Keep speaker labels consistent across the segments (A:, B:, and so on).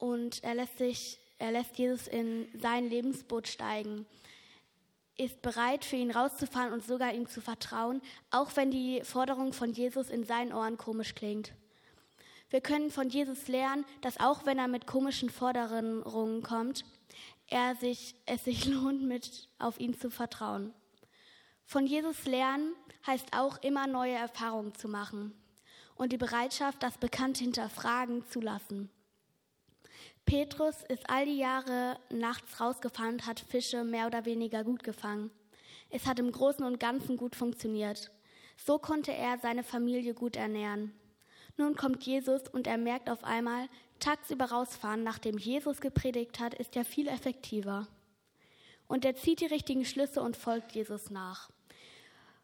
A: und er lässt sich, er lässt Jesus in sein Lebensboot steigen, ist bereit, für ihn rauszufahren und sogar ihm zu vertrauen, auch wenn die Forderung von Jesus in seinen Ohren komisch klingt. Wir können von Jesus lernen, dass auch wenn er mit komischen Forderungen kommt, er sich, es sich lohnt, mit auf ihn zu vertrauen. Von Jesus lernen heißt auch immer neue Erfahrungen zu machen und die Bereitschaft, das Bekannte hinterfragen zu lassen. Petrus ist all die Jahre nachts rausgefahren und hat Fische mehr oder weniger gut gefangen. Es hat im Großen und Ganzen gut funktioniert. So konnte er seine Familie gut ernähren. Nun kommt Jesus und er merkt auf einmal, tagsüber rausfahren, nachdem Jesus gepredigt hat, ist ja viel effektiver. Und er zieht die richtigen Schlüsse und folgt Jesus nach.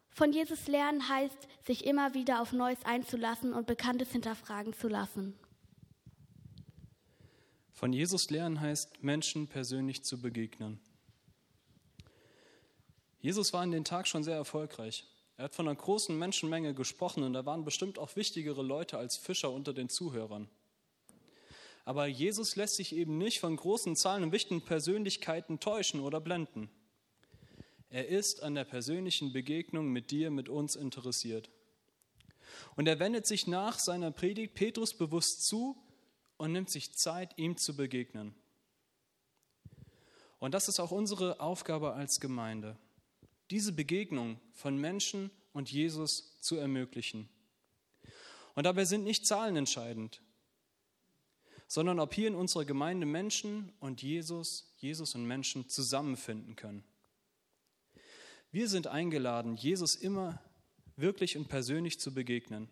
A: Von Jesus lernen heißt, sich immer wieder auf Neues einzulassen und Bekanntes hinterfragen zu lassen.
B: Von Jesus lernen heißt, Menschen persönlich zu begegnen. Jesus war in den Tag schon sehr erfolgreich. Er hat von einer großen Menschenmenge gesprochen und da waren bestimmt auch wichtigere Leute als Fischer unter den Zuhörern. Aber Jesus lässt sich eben nicht von großen Zahlen und wichtigen Persönlichkeiten täuschen oder blenden. Er ist an der persönlichen Begegnung mit dir, mit uns interessiert. Und er wendet sich nach seiner Predigt Petrus bewusst zu und nimmt sich Zeit, ihm zu begegnen. Und das ist auch unsere Aufgabe als Gemeinde diese Begegnung von Menschen und Jesus zu ermöglichen. Und dabei sind nicht Zahlen entscheidend, sondern ob hier in unserer Gemeinde Menschen und Jesus, Jesus und Menschen zusammenfinden können. Wir sind eingeladen, Jesus immer wirklich und persönlich zu begegnen.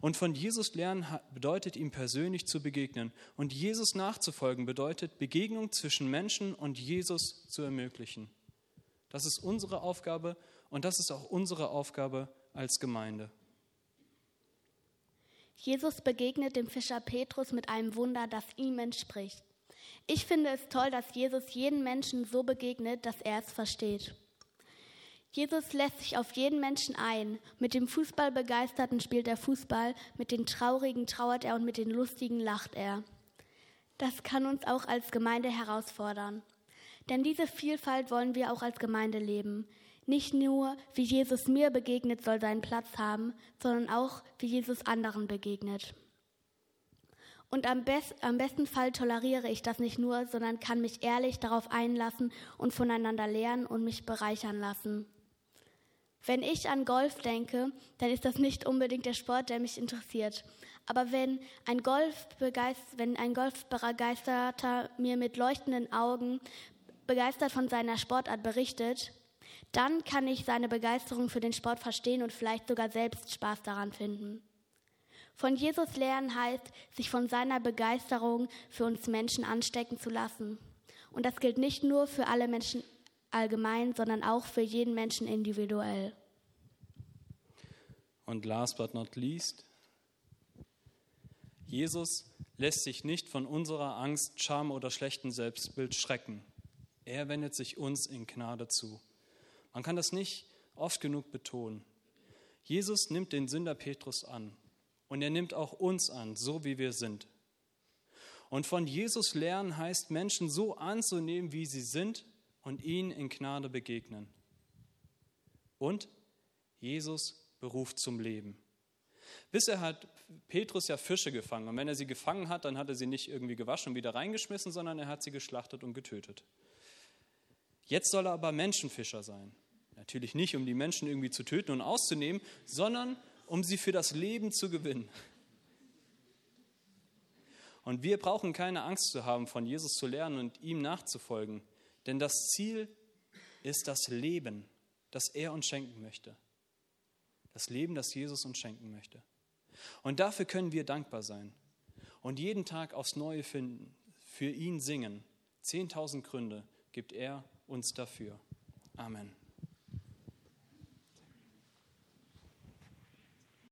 B: Und von Jesus lernen bedeutet ihm persönlich zu begegnen. Und Jesus nachzufolgen bedeutet Begegnung zwischen Menschen und Jesus zu ermöglichen. Das ist unsere Aufgabe und das ist auch unsere Aufgabe als Gemeinde.
A: Jesus begegnet dem Fischer Petrus mit einem Wunder, das ihm entspricht. Ich finde es toll, dass Jesus jeden Menschen so begegnet, dass er es versteht. Jesus lässt sich auf jeden Menschen ein. Mit dem Fußballbegeisterten spielt er Fußball, mit den Traurigen trauert er und mit den Lustigen lacht er. Das kann uns auch als Gemeinde herausfordern. Denn diese Vielfalt wollen wir auch als Gemeinde leben. Nicht nur, wie Jesus mir begegnet, soll seinen Platz haben, sondern auch, wie Jesus anderen begegnet. Und am, best, am besten Fall toleriere ich das nicht nur, sondern kann mich ehrlich darauf einlassen und voneinander lernen und mich bereichern lassen. Wenn ich an Golf denke, dann ist das nicht unbedingt der Sport, der mich interessiert. Aber wenn ein, wenn ein Golfbegeisterter mir mit leuchtenden Augen begeistert von seiner Sportart berichtet, dann kann ich seine Begeisterung für den Sport verstehen und vielleicht sogar selbst Spaß daran finden. Von Jesus lernen heißt, sich von seiner Begeisterung für uns Menschen anstecken zu lassen. Und das gilt nicht nur für alle Menschen allgemein, sondern auch für jeden Menschen individuell.
B: Und last but not least, Jesus lässt sich nicht von unserer Angst, Scham oder schlechten Selbstbild schrecken. Er wendet sich uns in Gnade zu. Man kann das nicht oft genug betonen. Jesus nimmt den Sünder Petrus an und er nimmt auch uns an, so wie wir sind. Und von Jesus lernen heißt, Menschen so anzunehmen, wie sie sind und ihnen in Gnade begegnen. Und Jesus beruft zum Leben. Bisher hat Petrus ja Fische gefangen und wenn er sie gefangen hat, dann hat er sie nicht irgendwie gewaschen und wieder reingeschmissen, sondern er hat sie geschlachtet und getötet. Jetzt soll er aber Menschenfischer sein. Natürlich nicht, um die Menschen irgendwie zu töten und auszunehmen, sondern um sie für das Leben zu gewinnen. Und wir brauchen keine Angst zu haben, von Jesus zu lernen und ihm nachzufolgen, denn das Ziel ist das Leben, das er uns schenken möchte. Das Leben, das Jesus uns schenken möchte. Und dafür können wir dankbar sein und jeden Tag aufs Neue finden, für ihn singen. Zehntausend Gründe gibt er uns dafür. Amen.